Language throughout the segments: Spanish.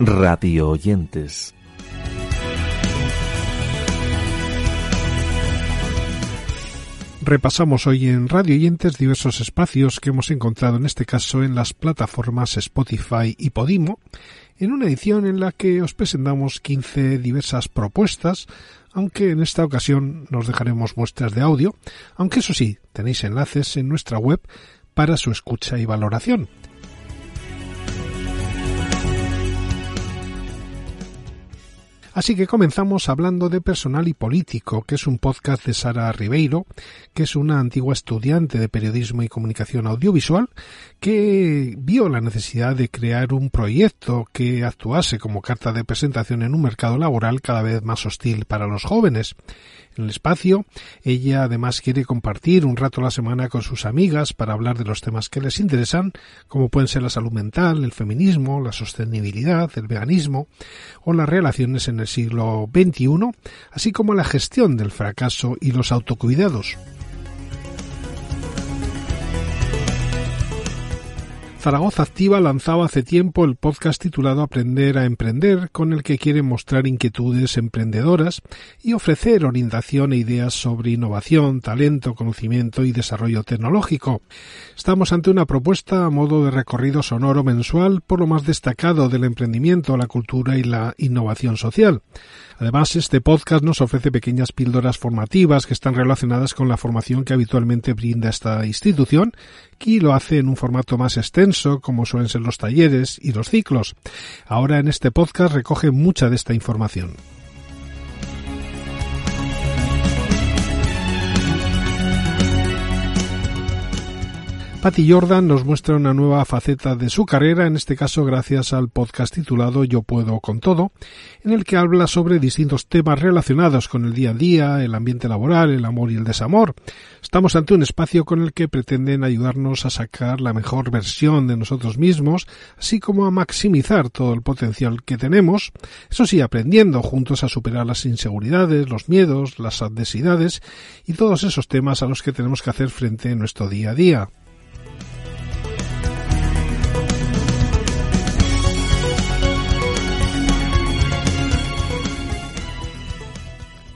radio oyentes. Repasamos hoy en Radio Oyentes diversos espacios que hemos encontrado en este caso en las plataformas Spotify y Podimo, en una edición en la que os presentamos 15 diversas propuestas, aunque en esta ocasión nos dejaremos muestras de audio, aunque eso sí, tenéis enlaces en nuestra web para su escucha y valoración. Así que comenzamos hablando de Personal y Político, que es un podcast de Sara Ribeiro, que es una antigua estudiante de periodismo y comunicación audiovisual, que vio la necesidad de crear un proyecto que actuase como carta de presentación en un mercado laboral cada vez más hostil para los jóvenes en el espacio. Ella además quiere compartir un rato a la semana con sus amigas para hablar de los temas que les interesan, como pueden ser la salud mental, el feminismo, la sostenibilidad, el veganismo o las relaciones en el siglo XXI, así como la gestión del fracaso y los autocuidados. Zaragoza Activa lanzaba hace tiempo el podcast titulado Aprender a Emprender, con el que quiere mostrar inquietudes emprendedoras y ofrecer orientación e ideas sobre innovación, talento, conocimiento y desarrollo tecnológico. Estamos ante una propuesta a modo de recorrido sonoro mensual por lo más destacado del emprendimiento, la cultura y la innovación social. Además, este podcast nos ofrece pequeñas píldoras formativas que están relacionadas con la formación que habitualmente brinda esta institución y lo hace en un formato más extenso, como suelen ser los talleres y los ciclos. Ahora en este podcast recoge mucha de esta información. Patty Jordan nos muestra una nueva faceta de su carrera, en este caso gracias al podcast titulado Yo puedo con todo, en el que habla sobre distintos temas relacionados con el día a día, el ambiente laboral, el amor y el desamor. Estamos ante un espacio con el que pretenden ayudarnos a sacar la mejor versión de nosotros mismos, así como a maximizar todo el potencial que tenemos, eso sí, aprendiendo juntos a superar las inseguridades, los miedos, las adversidades y todos esos temas a los que tenemos que hacer frente en nuestro día a día.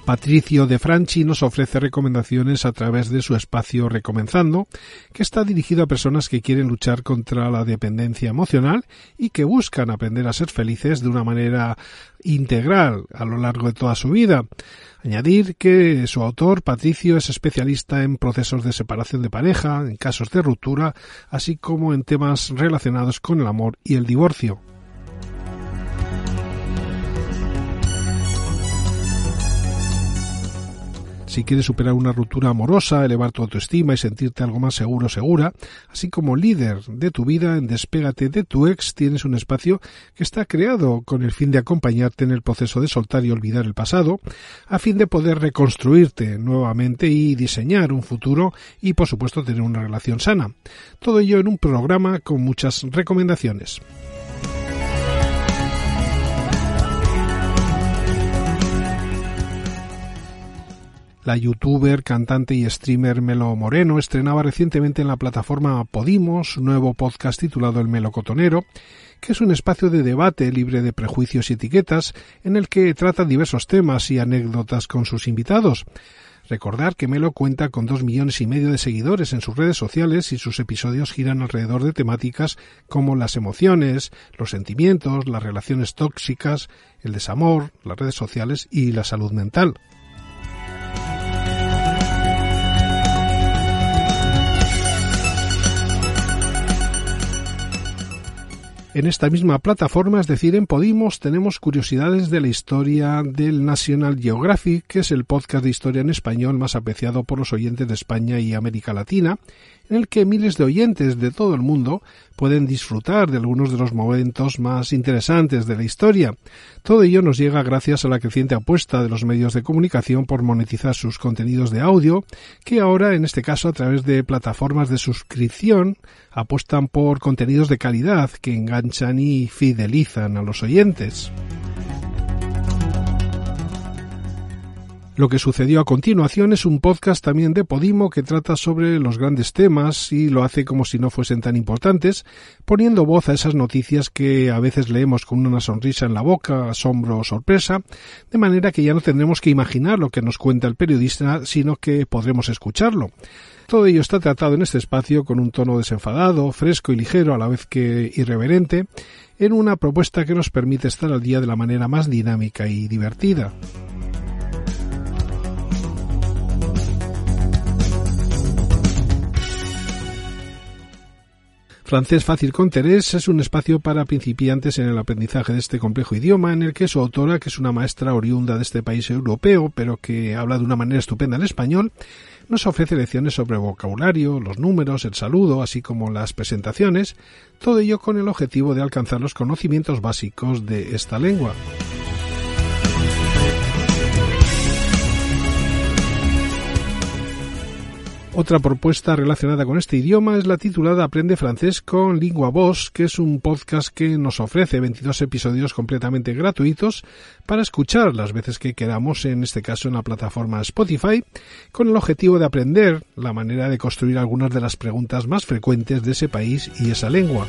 Patricio de Franchi nos ofrece recomendaciones a través de su espacio Recomenzando, que está dirigido a personas que quieren luchar contra la dependencia emocional y que buscan aprender a ser felices de una manera integral a lo largo de toda su vida. Añadir que su autor, Patricio, es especialista en procesos de separación de pareja, en casos de ruptura, así como en temas relacionados con el amor y el divorcio. Si quieres superar una ruptura amorosa, elevar tu autoestima y sentirte algo más seguro segura, así como líder de tu vida en Despégate de tu ex, tienes un espacio que está creado con el fin de acompañarte en el proceso de soltar y olvidar el pasado, a fin de poder reconstruirte nuevamente y diseñar un futuro y por supuesto tener una relación sana. Todo ello en un programa con muchas recomendaciones. La youtuber, cantante y streamer Melo Moreno estrenaba recientemente en la plataforma Podimos un nuevo podcast titulado El Melocotonero, que es un espacio de debate libre de prejuicios y etiquetas en el que trata diversos temas y anécdotas con sus invitados. Recordar que Melo cuenta con dos millones y medio de seguidores en sus redes sociales y sus episodios giran alrededor de temáticas como las emociones, los sentimientos, las relaciones tóxicas, el desamor, las redes sociales y la salud mental. En esta misma plataforma, es decir, en Podimos, tenemos curiosidades de la historia del National Geographic, que es el podcast de historia en español más apreciado por los oyentes de España y América Latina, en el que miles de oyentes de todo el mundo pueden disfrutar de algunos de los momentos más interesantes de la historia. Todo ello nos llega gracias a la creciente apuesta de los medios de comunicación por monetizar sus contenidos de audio, que ahora, en este caso, a través de plataformas de suscripción, apuestan por contenidos de calidad que enganchan y fidelizan a los oyentes. Lo que sucedió a continuación es un podcast también de Podimo que trata sobre los grandes temas y lo hace como si no fuesen tan importantes, poniendo voz a esas noticias que a veces leemos con una sonrisa en la boca, asombro o sorpresa, de manera que ya no tendremos que imaginar lo que nos cuenta el periodista, sino que podremos escucharlo. Todo ello está tratado en este espacio con un tono desenfadado, fresco y ligero a la vez que irreverente, en una propuesta que nos permite estar al día de la manera más dinámica y divertida. Francés Fácil con Terés es un espacio para principiantes en el aprendizaje de este complejo idioma en el que su autora, que es una maestra oriunda de este país europeo, pero que habla de una manera estupenda el español, nos ofrece lecciones sobre vocabulario, los números, el saludo, así como las presentaciones, todo ello con el objetivo de alcanzar los conocimientos básicos de esta lengua. Otra propuesta relacionada con este idioma es la titulada Aprende francés con Lingua Voz, que es un podcast que nos ofrece 22 episodios completamente gratuitos para escuchar las veces que queramos, en este caso en la plataforma Spotify, con el objetivo de aprender la manera de construir algunas de las preguntas más frecuentes de ese país y esa lengua.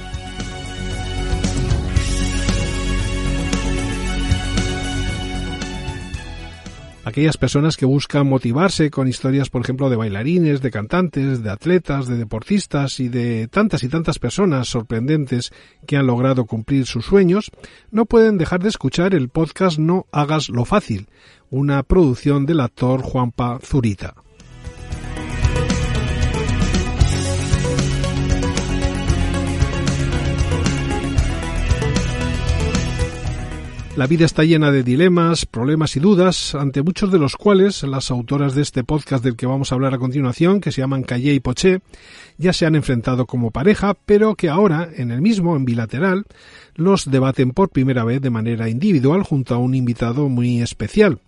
Aquellas personas que buscan motivarse con historias, por ejemplo, de bailarines, de cantantes, de atletas, de deportistas y de tantas y tantas personas sorprendentes que han logrado cumplir sus sueños, no pueden dejar de escuchar el podcast No hagas lo fácil, una producción del actor Juanpa Zurita. La vida está llena de dilemas, problemas y dudas, ante muchos de los cuales las autoras de este podcast del que vamos a hablar a continuación, que se llaman Calle y Poché, ya se han enfrentado como pareja, pero que ahora, en el mismo, en bilateral, los debaten por primera vez de manera individual junto a un invitado muy especial.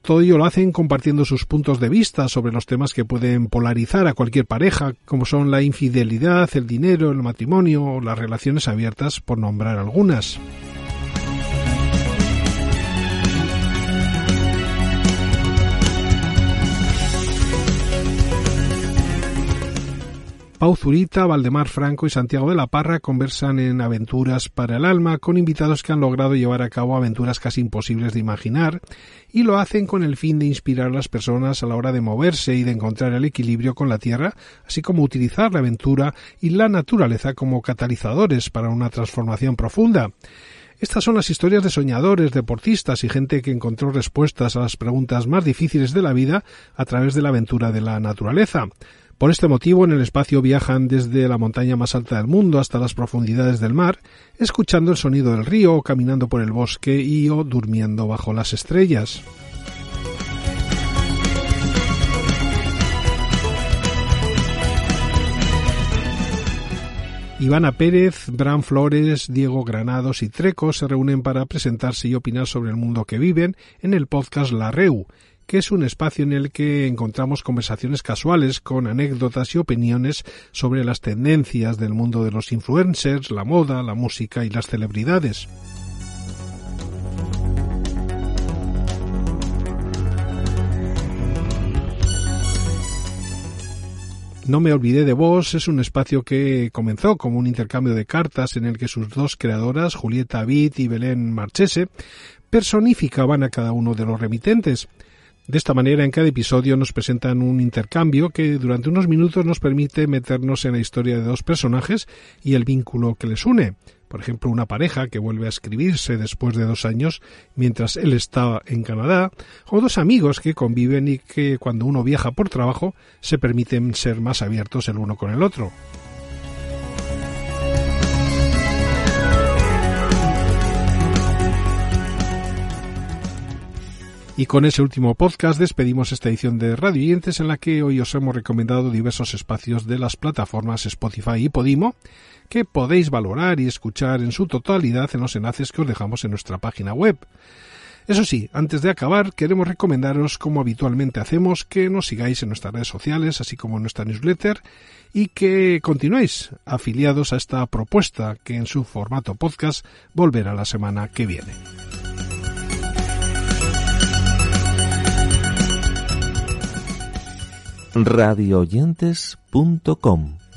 Todo ello lo hacen compartiendo sus puntos de vista sobre los temas que pueden polarizar a cualquier pareja, como son la infidelidad, el dinero, el matrimonio o las relaciones abiertas, por nombrar algunas. Pau Zurita, Valdemar Franco y Santiago de la Parra conversan en Aventuras para el Alma con invitados que han logrado llevar a cabo aventuras casi imposibles de imaginar y lo hacen con el fin de inspirar a las personas a la hora de moverse y de encontrar el equilibrio con la Tierra, así como utilizar la aventura y la naturaleza como catalizadores para una transformación profunda. Estas son las historias de soñadores, deportistas y gente que encontró respuestas a las preguntas más difíciles de la vida a través de la aventura de la naturaleza. Por este motivo, en el espacio viajan desde la montaña más alta del mundo hasta las profundidades del mar, escuchando el sonido del río, caminando por el bosque y o durmiendo bajo las estrellas. Ivana Pérez, Bran Flores, Diego Granados y Treco se reúnen para presentarse y opinar sobre el mundo que viven en el podcast La Reu, que es un espacio en el que encontramos conversaciones casuales con anécdotas y opiniones sobre las tendencias del mundo de los influencers, la moda, la música y las celebridades. No me olvidé de vos es un espacio que comenzó como un intercambio de cartas en el que sus dos creadoras, Julieta Vid y Belén Marchese, personificaban a cada uno de los remitentes. De esta manera, en cada episodio nos presentan un intercambio que durante unos minutos nos permite meternos en la historia de dos personajes y el vínculo que les une. Por ejemplo, una pareja que vuelve a escribirse después de dos años mientras él está en Canadá, o dos amigos que conviven y que cuando uno viaja por trabajo se permiten ser más abiertos el uno con el otro. Y con ese último podcast despedimos esta edición de Radio Oyentes en la que hoy os hemos recomendado diversos espacios de las plataformas Spotify y Podimo que podéis valorar y escuchar en su totalidad en los enlaces que os dejamos en nuestra página web. Eso sí, antes de acabar, queremos recomendaros, como habitualmente hacemos, que nos sigáis en nuestras redes sociales, así como en nuestra newsletter, y que continuéis afiliados a esta propuesta que en su formato podcast volverá la semana que viene. radioyentes.com